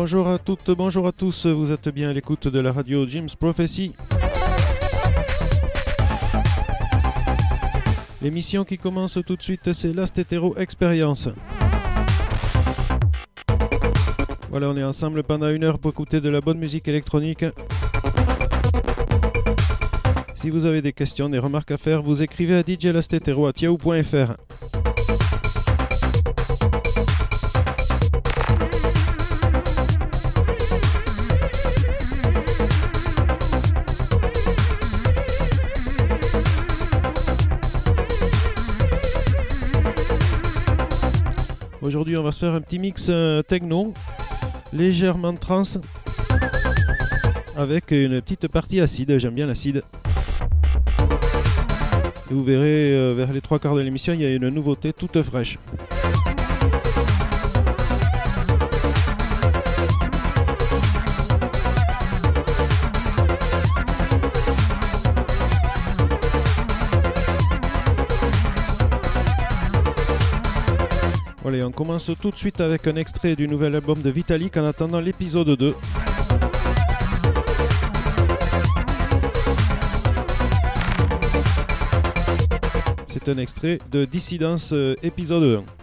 bonjour à toutes, bonjour à tous. Vous êtes bien à l'écoute de la radio Jim's Prophecy. L'émission qui commence tout de suite, c'est Last Hetero Experience. Voilà, on est ensemble pendant une heure pour écouter de la bonne musique électronique. Si vous avez des questions, des remarques à faire, vous écrivez à djlastetero.yahoo.fr. Aujourd'hui, on va se faire un petit mix euh, techno, légèrement trans, avec une petite partie acide. J'aime bien l'acide. Vous verrez, euh, vers les trois quarts de l'émission, il y a une nouveauté toute fraîche. Et on commence tout de suite avec un extrait du nouvel album de Vitalik en attendant l'épisode 2. C'est un extrait de Dissidence euh, épisode 1.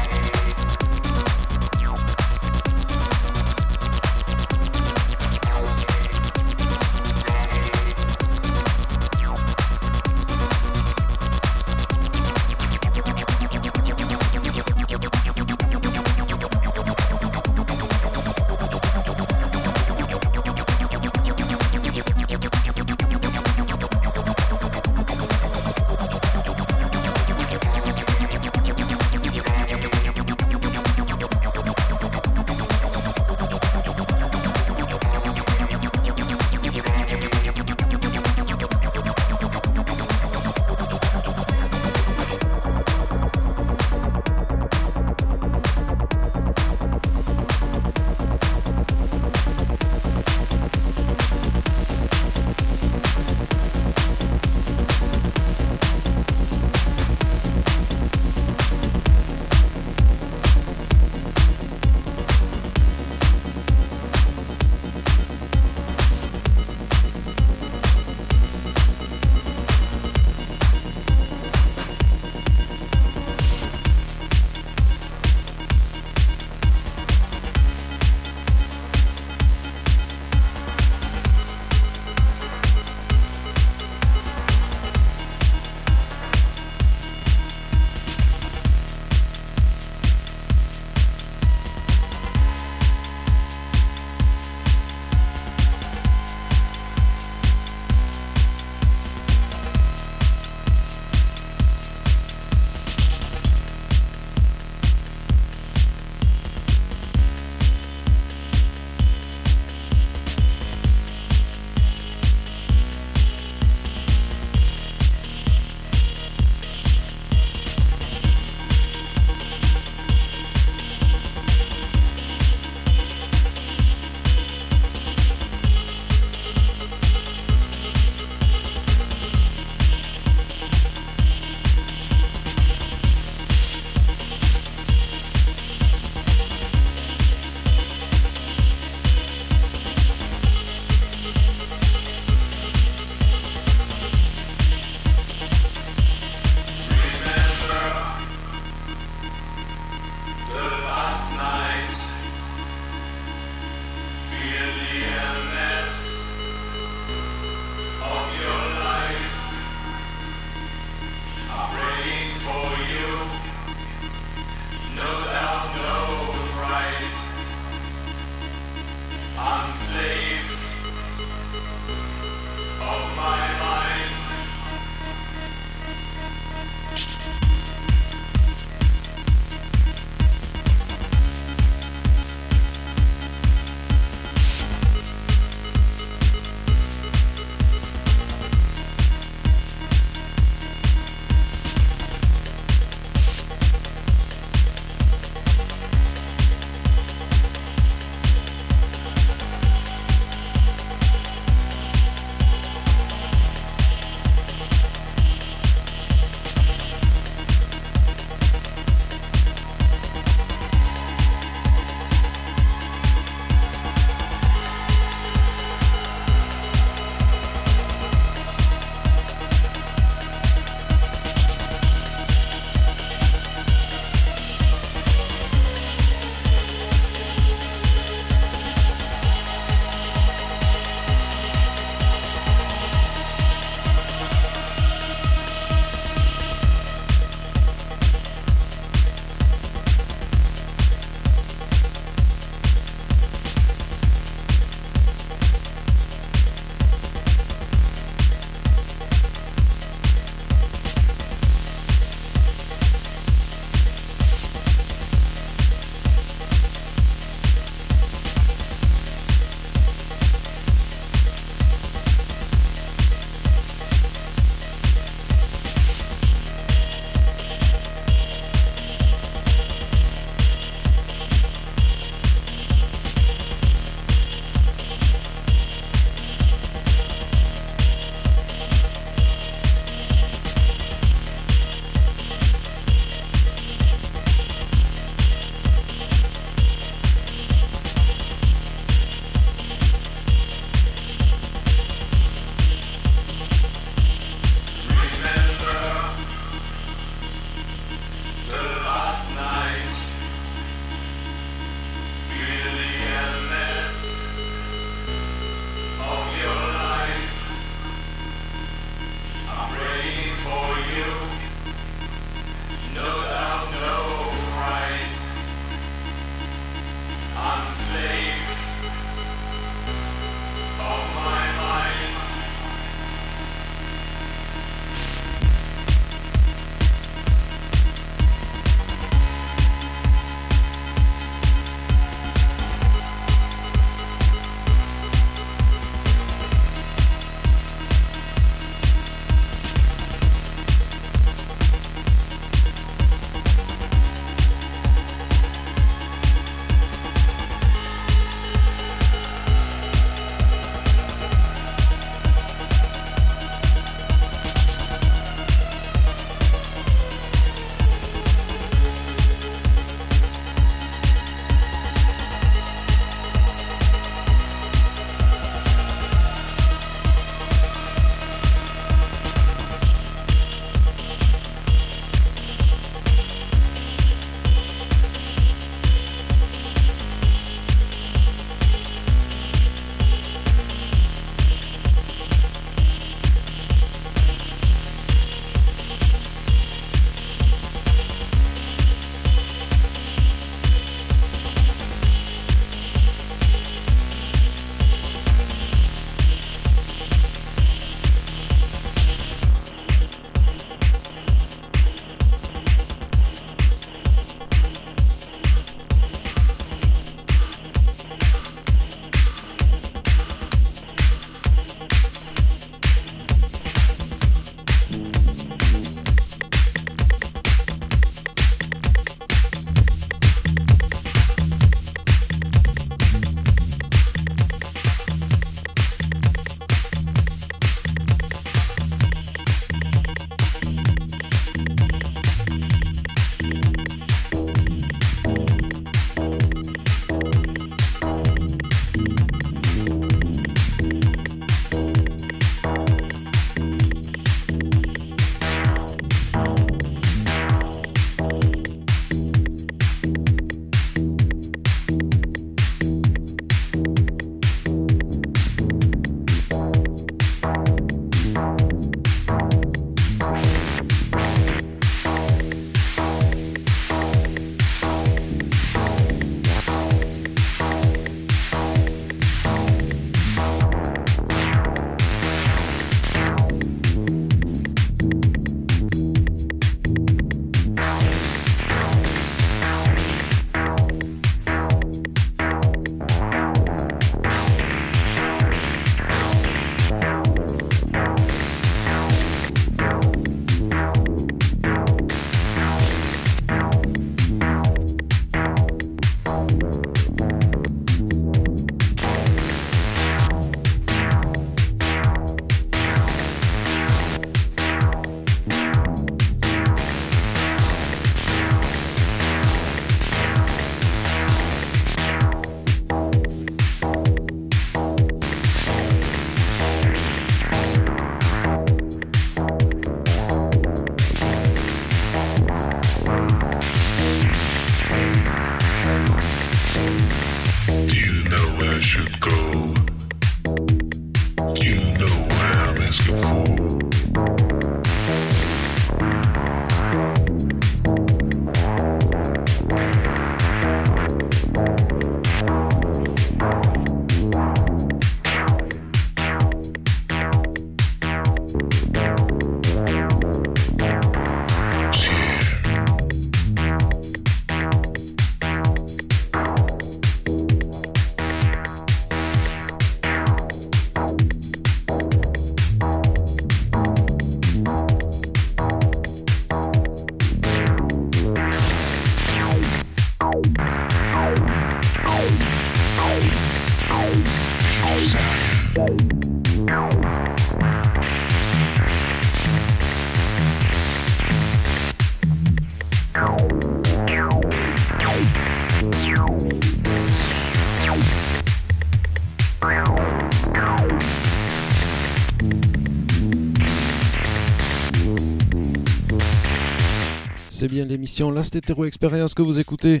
Bien l'émission Last Hetero Experience que vous écoutez.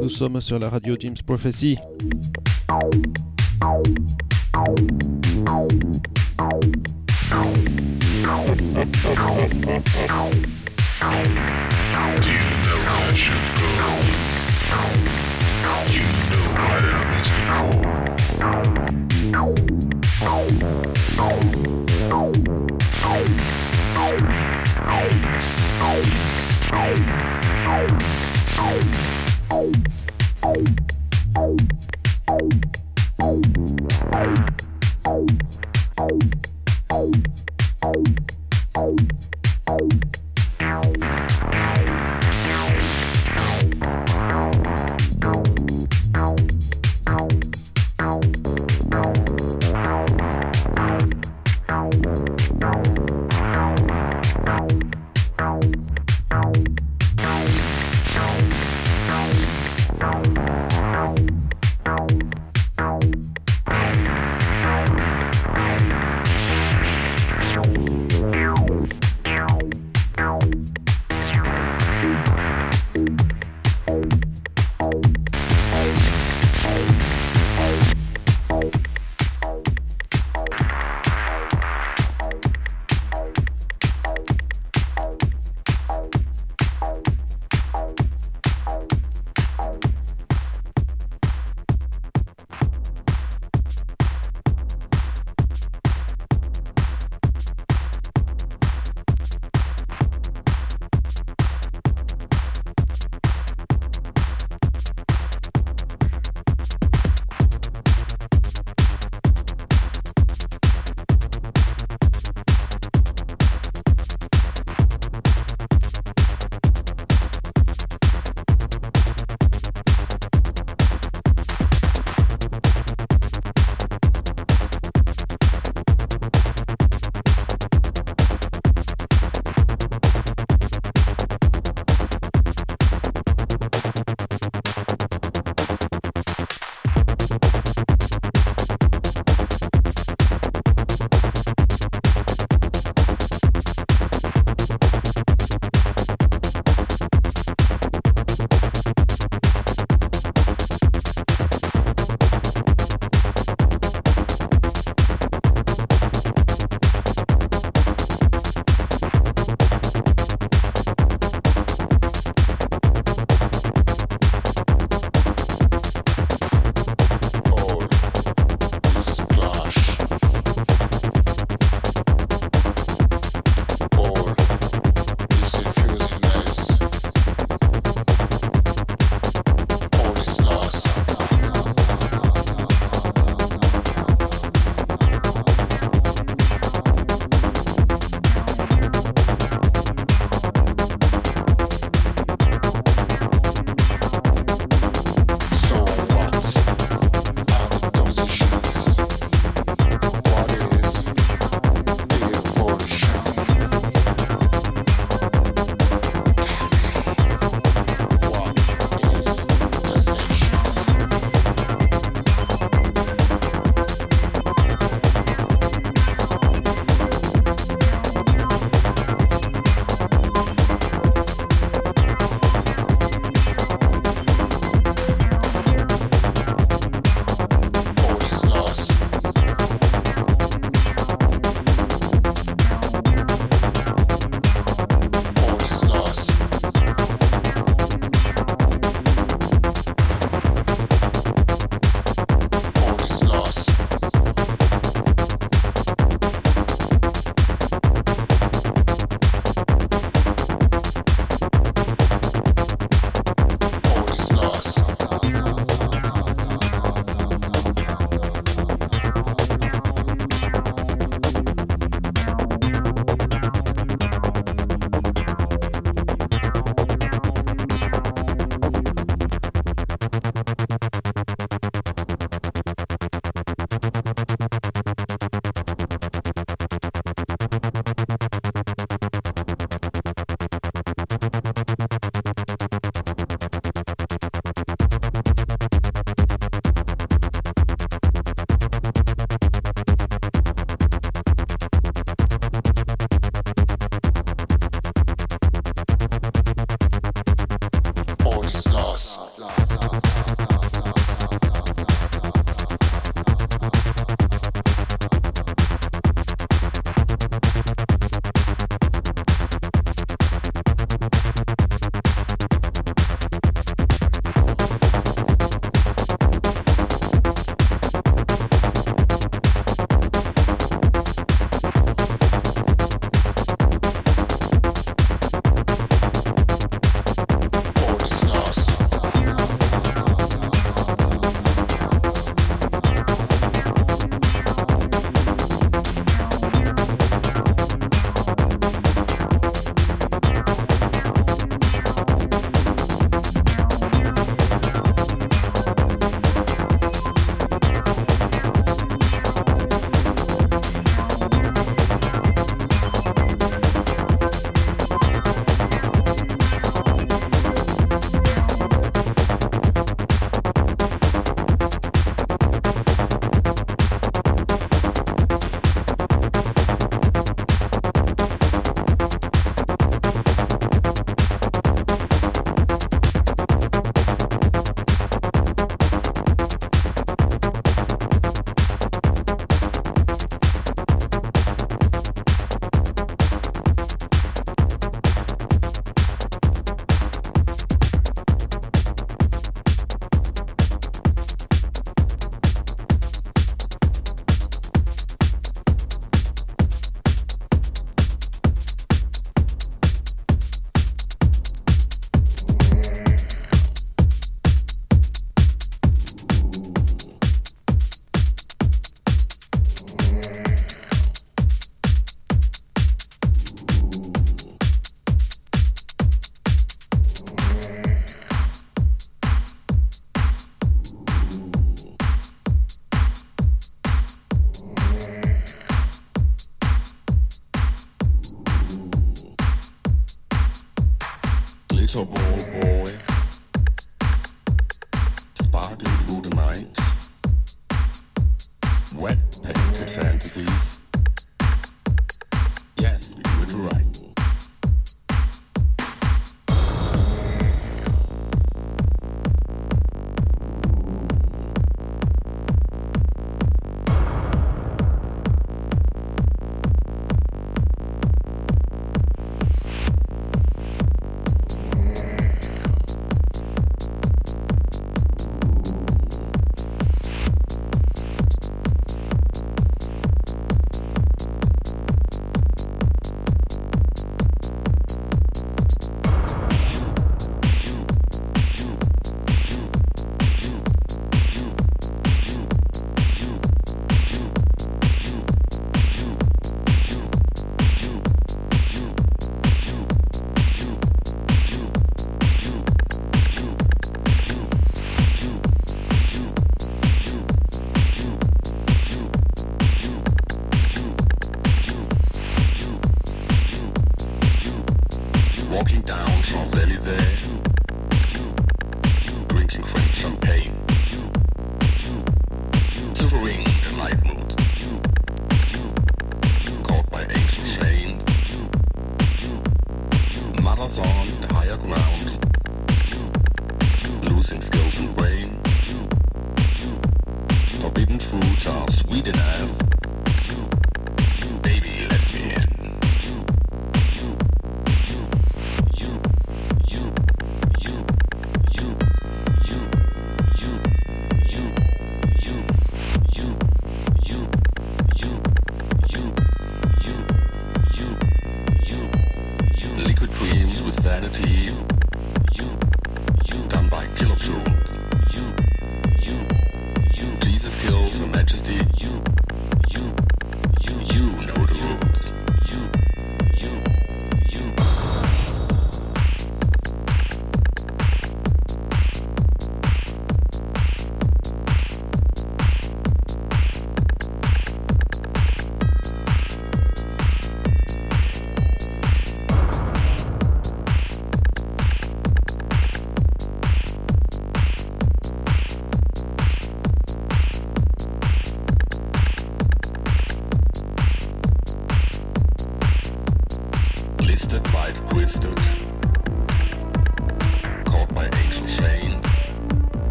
Nous sommes sur la radio James Prophecy.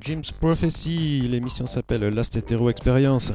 Jim's Prophecy. L'émission s'appelle Last Hetero Experience.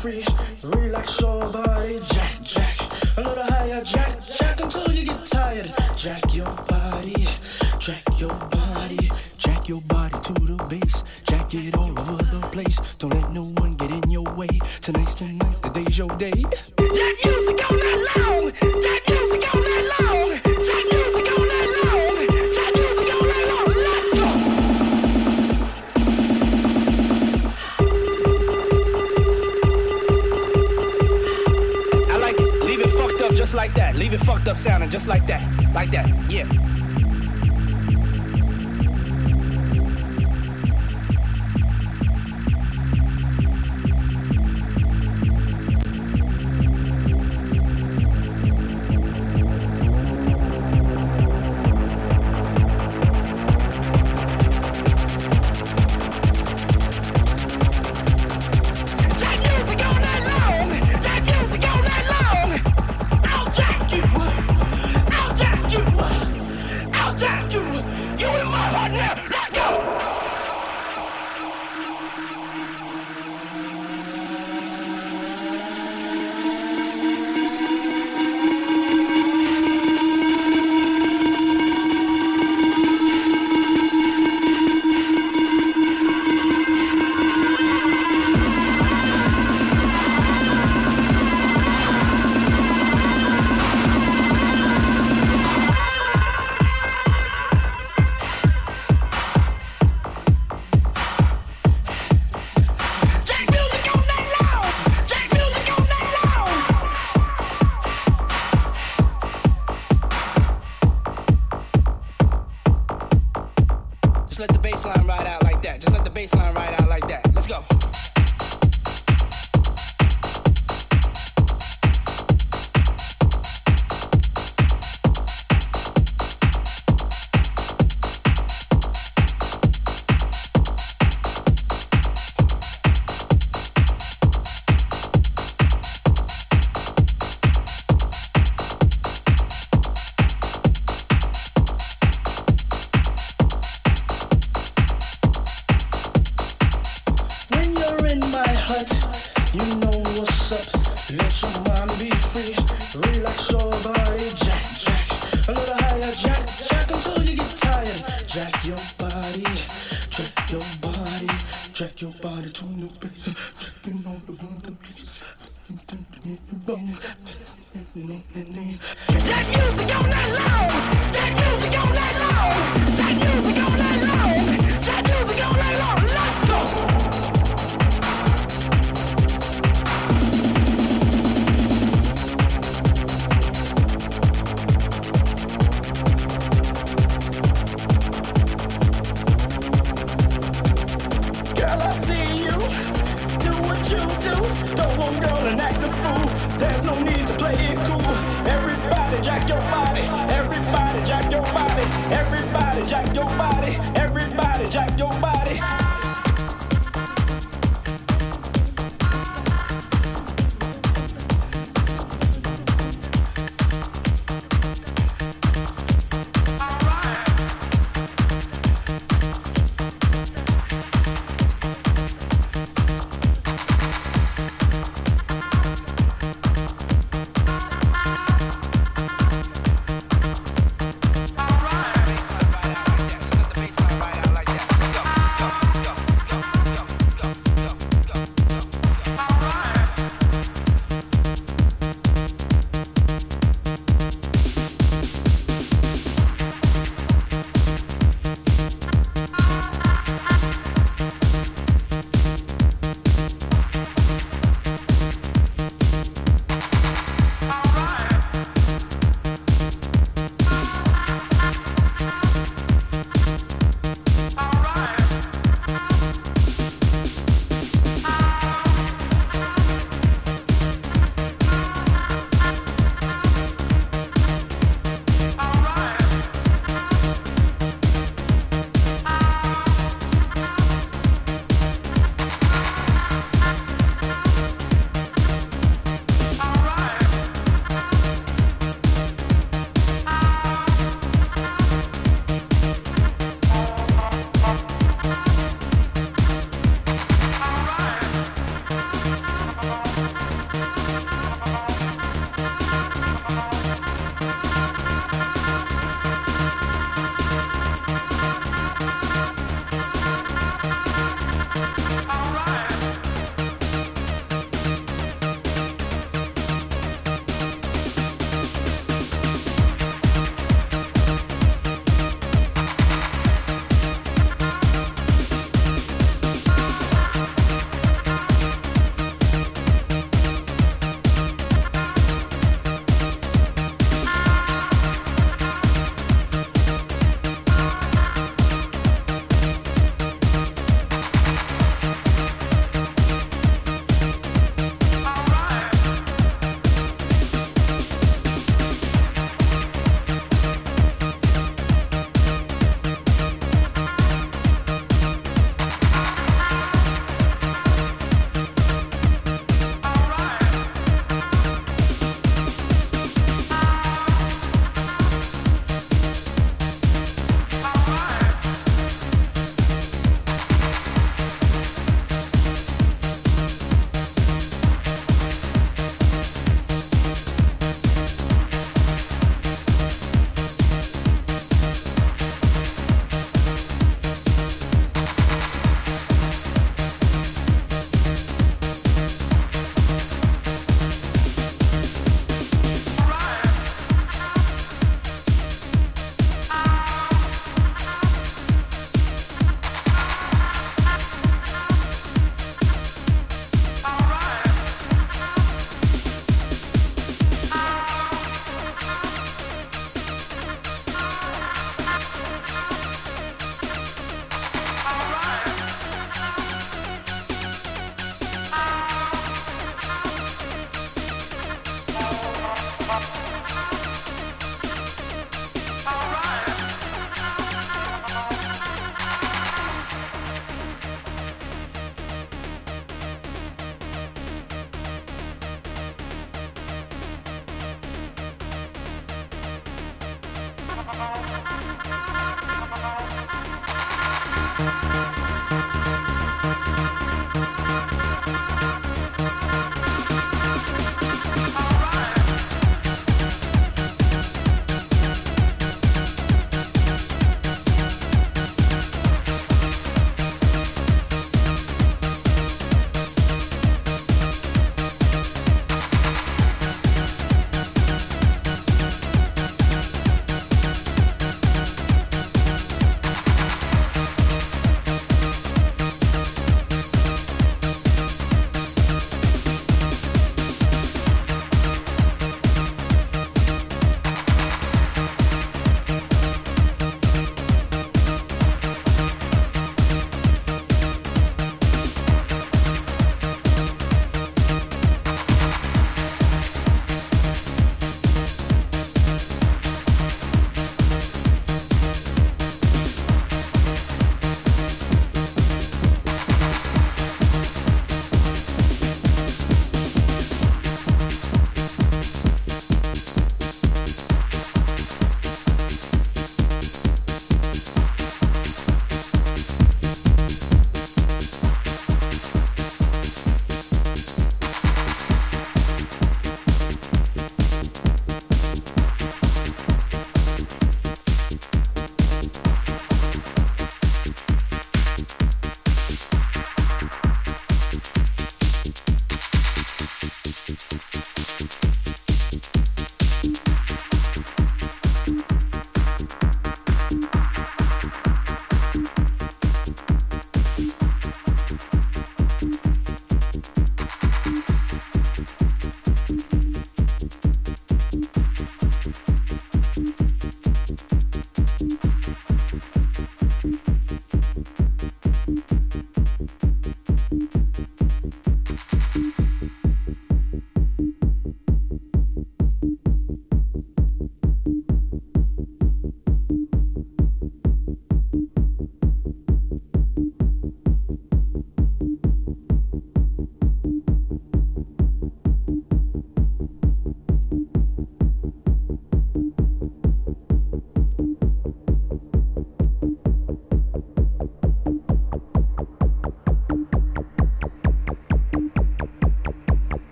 free.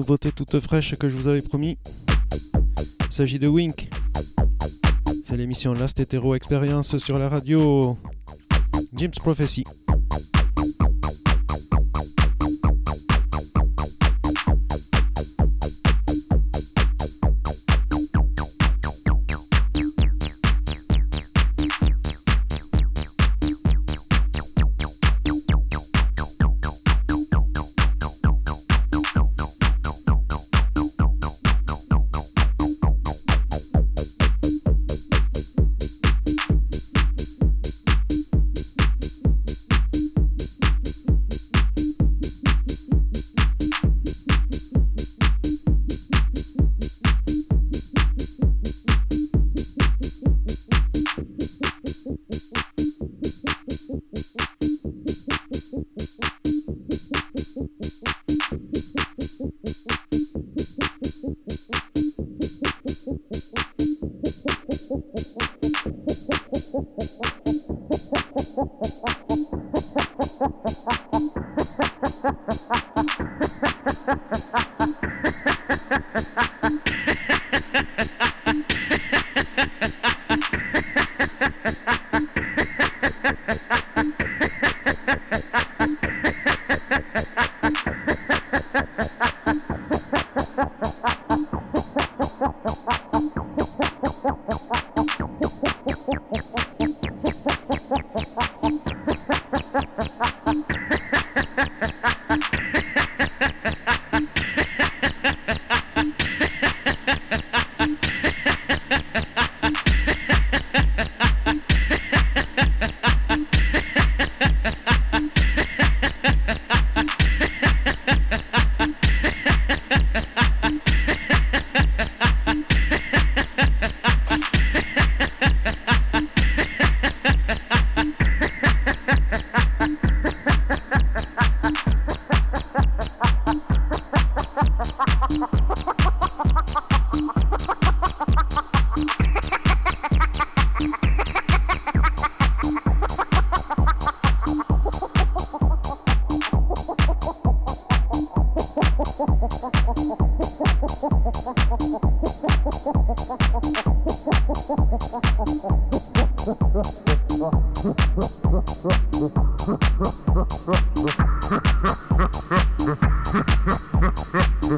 Nouveauté toute fraîche que je vous avais promis. Il s'agit de Wink. C'est l'émission Last Hetero Experience sur la radio Jim's Prophecy. ha ha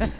ha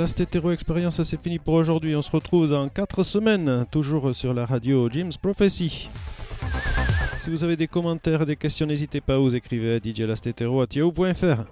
Last Hetero Experience, c'est fini pour aujourd'hui. On se retrouve dans 4 semaines, toujours sur la radio Jim's Prophecy. Si vous avez des commentaires, des questions, n'hésitez pas, vous écrivez à djlastetero.fr.